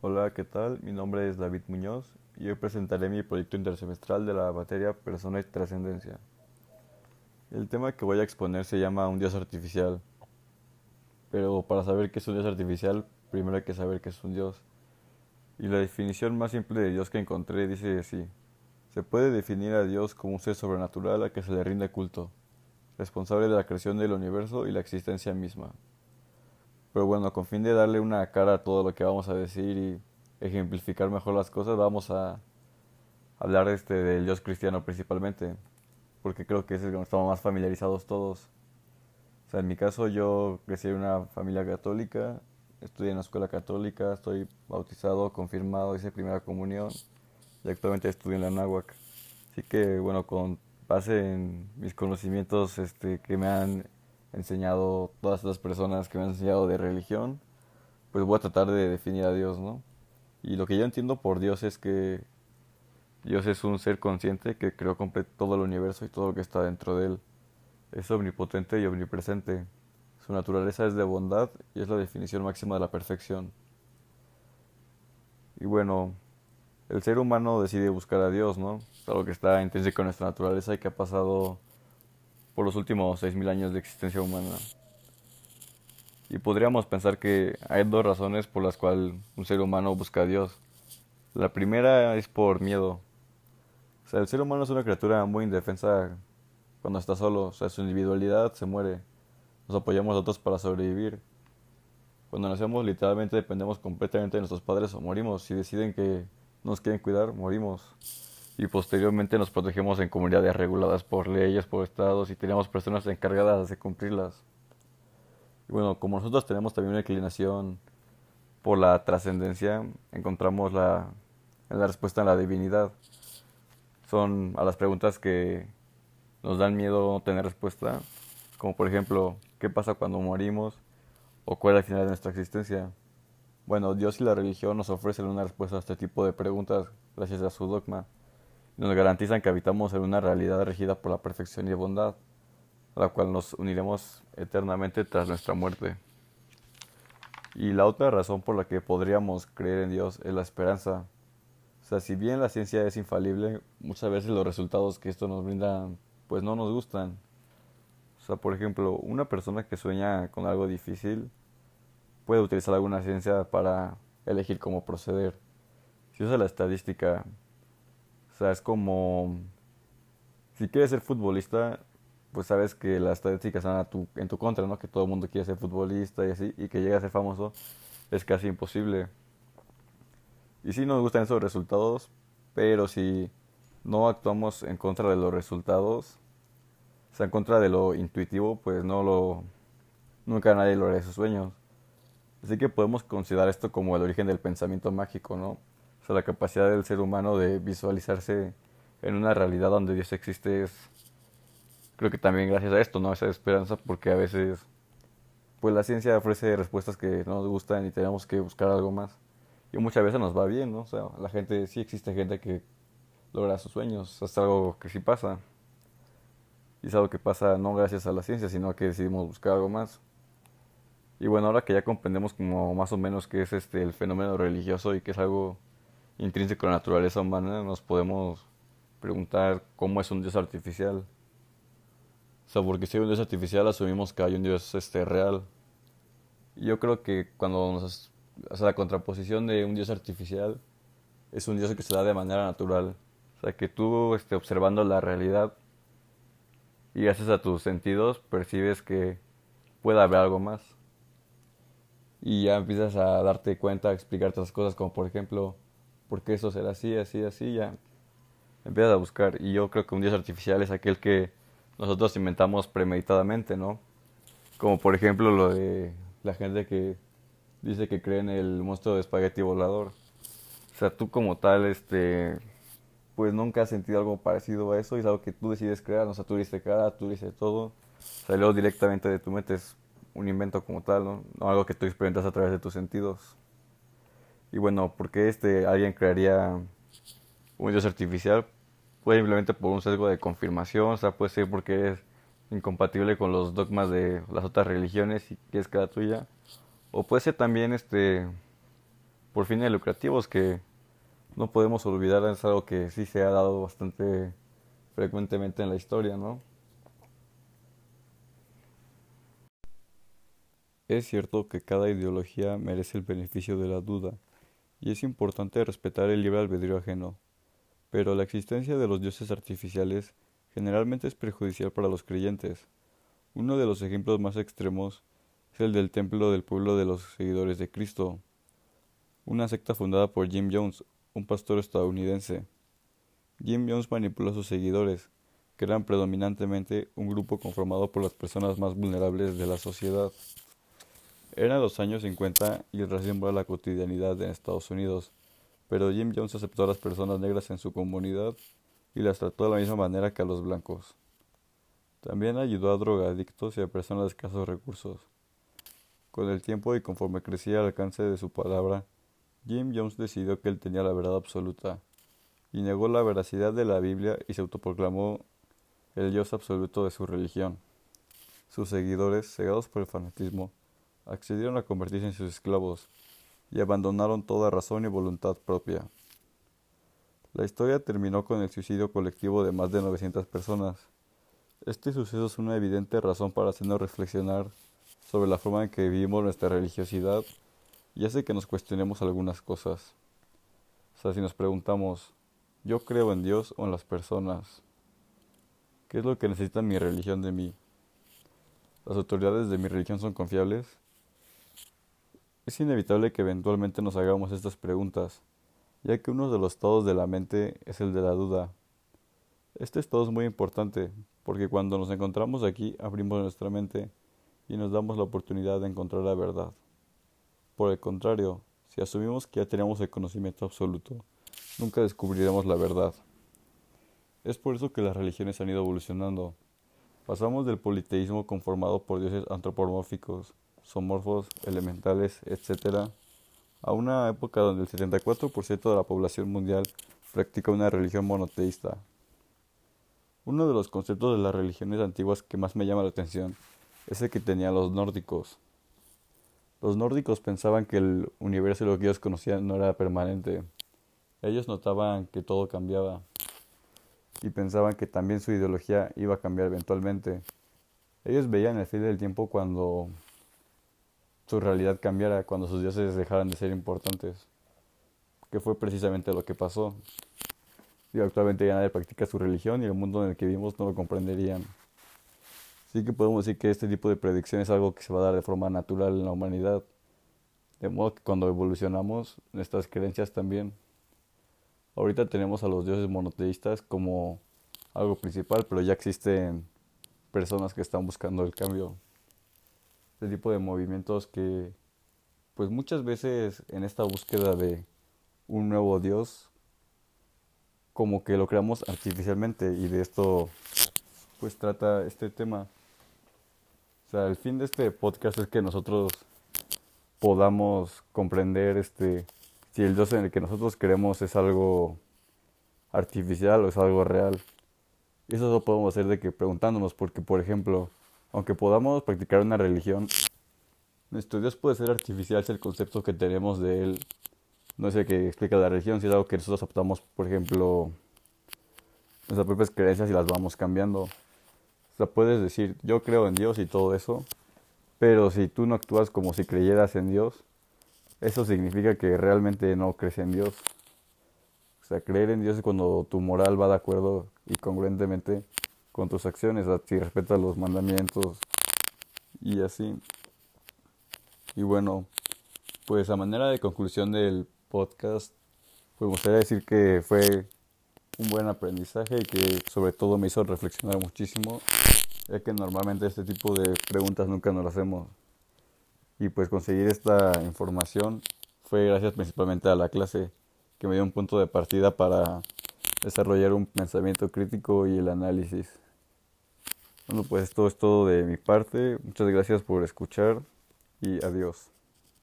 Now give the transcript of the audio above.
Hola, ¿qué tal? Mi nombre es David Muñoz y hoy presentaré mi proyecto intersemestral de la materia Persona y Trascendencia. El tema que voy a exponer se llama Un Dios Artificial, pero para saber qué es un Dios artificial, primero hay que saber qué es un Dios. Y la definición más simple de Dios que encontré dice así. Se puede definir a Dios como un ser sobrenatural a que se le rinde culto, responsable de la creación del universo y la existencia misma. Pero bueno, con fin de darle una cara a todo lo que vamos a decir y ejemplificar mejor las cosas, vamos a hablar este del Dios cristiano principalmente, porque creo que es el que estamos más familiarizados todos. O sea, en mi caso yo crecí en una familia católica, estudié en la escuela católica, estoy bautizado, confirmado, hice primera comunión y actualmente estudio en la náhuac. Así que bueno, con base en mis conocimientos este, que me han enseñado todas las personas que me han enseñado de religión, pues voy a tratar de definir a Dios, ¿no? Y lo que yo entiendo por Dios es que Dios es un ser consciente que creó todo el universo y todo lo que está dentro de él. Es omnipotente y omnipresente. Su naturaleza es de bondad y es la definición máxima de la perfección. Y bueno, el ser humano decide buscar a Dios, ¿no? Es algo que está intrínseco en nuestra naturaleza y que ha pasado por los últimos 6.000 años de existencia humana. Y podríamos pensar que hay dos razones por las cuales un ser humano busca a Dios. La primera es por miedo. O sea, el ser humano es una criatura muy indefensa cuando está solo. O sea, su individualidad se muere. Nos apoyamos a otros para sobrevivir. Cuando nacemos literalmente dependemos completamente de nuestros padres o morimos. Si deciden que nos quieren cuidar, morimos y posteriormente nos protegemos en comunidades reguladas por leyes, por estados y tenemos personas encargadas de cumplirlas. Bueno, como nosotros tenemos también una inclinación por la trascendencia, encontramos la, la respuesta en la divinidad. Son a las preguntas que nos dan miedo no tener respuesta, como por ejemplo, ¿qué pasa cuando morimos? ¿O cuál es el final de nuestra existencia? Bueno, Dios y la religión nos ofrecen una respuesta a este tipo de preguntas gracias a su dogma nos garantizan que habitamos en una realidad regida por la perfección y bondad, a la cual nos uniremos eternamente tras nuestra muerte. Y la otra razón por la que podríamos creer en Dios es la esperanza. O sea, si bien la ciencia es infalible, muchas veces los resultados que esto nos brinda pues no nos gustan. O sea, por ejemplo, una persona que sueña con algo difícil puede utilizar alguna ciencia para elegir cómo proceder. Si usa la estadística o sea, es como, si quieres ser futbolista, pues sabes que las estadísticas están a tu, en tu contra, ¿no? Que todo el mundo quiere ser futbolista y así, y que llegue a ser famoso es casi imposible. Y sí nos gustan esos resultados, pero si no actuamos en contra de los resultados, o sea, en contra de lo intuitivo, pues no lo, nunca nadie logra sus sueños. Así que podemos considerar esto como el origen del pensamiento mágico, ¿no? La capacidad del ser humano de visualizarse en una realidad donde Dios existe es, creo que también gracias a esto, ¿no? Esa esperanza, porque a veces, pues la ciencia ofrece respuestas que no nos gustan y tenemos que buscar algo más. Y muchas veces nos va bien, ¿no? O sea, la gente, sí existe gente que logra sus sueños, es algo que sí pasa. Y es algo que pasa no gracias a la ciencia, sino que decidimos buscar algo más. Y bueno, ahora que ya comprendemos como más o menos qué es este el fenómeno religioso y que es algo intrínseco a la naturaleza humana, nos podemos preguntar cómo es un Dios artificial. O sea, porque si hay un Dios artificial asumimos que hay un Dios este, real. Yo creo que cuando nos... Sea, la contraposición de un Dios artificial es un Dios que se da de manera natural. O sea, que tú este, observando la realidad y gracias a tus sentidos percibes que puede haber algo más. Y ya empiezas a darte cuenta, a explicarte las cosas, como por ejemplo, porque eso será así, así, así, ya empiezas a buscar. Y yo creo que un Dios artificial es aquel que nosotros inventamos premeditadamente, ¿no? Como por ejemplo lo de la gente que dice que cree en el monstruo de espagueti volador. O sea, tú como tal, este, pues nunca has sentido algo parecido a eso y es algo que tú decides crear. O sea, tú dices cara, tú dices todo. Salió directamente de tu mente, es un invento como tal. No algo que tú experimentas a través de tus sentidos. Y bueno, ¿por qué este, alguien crearía un Dios artificial? Puede simplemente por un sesgo de confirmación, o sea, puede ser porque es incompatible con los dogmas de las otras religiones y que es cada tuya. O puede ser también este por fines lucrativos que no podemos olvidar, es algo que sí se ha dado bastante frecuentemente en la historia, ¿no? Es cierto que cada ideología merece el beneficio de la duda, y es importante respetar el libre albedrío ajeno, pero la existencia de los dioses artificiales generalmente es perjudicial para los creyentes. Uno de los ejemplos más extremos es el del templo del pueblo de los seguidores de Cristo, una secta fundada por Jim Jones, un pastor estadounidense. Jim Jones manipuló a sus seguidores, que eran predominantemente un grupo conformado por las personas más vulnerables de la sociedad. Eran los años 50 y el racismo era la cotidianidad en Estados Unidos, pero Jim Jones aceptó a las personas negras en su comunidad y las trató de la misma manera que a los blancos. También ayudó a drogadictos y a personas de escasos recursos. Con el tiempo y conforme crecía el alcance de su palabra, Jim Jones decidió que él tenía la verdad absoluta, y negó la veracidad de la Biblia y se autoproclamó el Dios absoluto de su religión. Sus seguidores, cegados por el fanatismo, accedieron a convertirse en sus esclavos y abandonaron toda razón y voluntad propia. La historia terminó con el suicidio colectivo de más de 900 personas. Este suceso es una evidente razón para hacernos reflexionar sobre la forma en que vivimos nuestra religiosidad y hace que nos cuestionemos algunas cosas. O sea, si nos preguntamos, ¿yo creo en Dios o en las personas? ¿Qué es lo que necesita mi religión de mí? ¿Las autoridades de mi religión son confiables? Es inevitable que eventualmente nos hagamos estas preguntas, ya que uno de los estados de la mente es el de la duda. Este estado es muy importante, porque cuando nos encontramos aquí abrimos nuestra mente y nos damos la oportunidad de encontrar la verdad. Por el contrario, si asumimos que ya tenemos el conocimiento absoluto, nunca descubriremos la verdad. Es por eso que las religiones han ido evolucionando. Pasamos del politeísmo conformado por dioses antropomórficos, somorfos, elementales, etc., a una época donde el 74% de la población mundial practica una religión monoteísta. Uno de los conceptos de las religiones antiguas que más me llama la atención es el que tenían los nórdicos. Los nórdicos pensaban que el universo y lo que ellos conocían no era permanente. Ellos notaban que todo cambiaba y pensaban que también su ideología iba a cambiar eventualmente. Ellos veían el fin del tiempo cuando su realidad cambiara, cuando sus dioses dejaran de ser importantes, que fue precisamente lo que pasó. Y actualmente ya nadie practica su religión y el mundo en el que vivimos no lo comprenderían. Sí que podemos decir que este tipo de predicción es algo que se va a dar de forma natural en la humanidad. De modo que cuando evolucionamos, nuestras creencias también. Ahorita tenemos a los dioses monoteístas como algo principal, pero ya existen personas que están buscando el cambio este tipo de movimientos que pues muchas veces en esta búsqueda de un nuevo Dios como que lo creamos artificialmente y de esto pues trata este tema. O sea, el fin de este podcast es que nosotros podamos comprender este si el Dios en el que nosotros creemos es algo artificial o es algo real. Eso lo podemos hacer de que preguntándonos porque por ejemplo, aunque podamos practicar una religión, nuestro Dios puede ser artificial si el concepto que tenemos de Él no es el que explica la religión, si es algo que nosotros adoptamos, por ejemplo, nuestras propias creencias y las vamos cambiando. O sea, puedes decir, yo creo en Dios y todo eso, pero si tú no actúas como si creyeras en Dios, eso significa que realmente no crees en Dios. O sea, creer en Dios es cuando tu moral va de acuerdo y congruentemente con tus acciones, si respetas los mandamientos y así. Y bueno, pues a manera de conclusión del podcast, pues me gustaría decir que fue un buen aprendizaje y que sobre todo me hizo reflexionar muchísimo, ya que normalmente este tipo de preguntas nunca nos las hacemos. Y pues conseguir esta información fue gracias principalmente a la clase, que me dio un punto de partida para desarrollar un pensamiento crítico y el análisis. Bueno, pues esto es todo de mi parte. Muchas gracias por escuchar y adiós.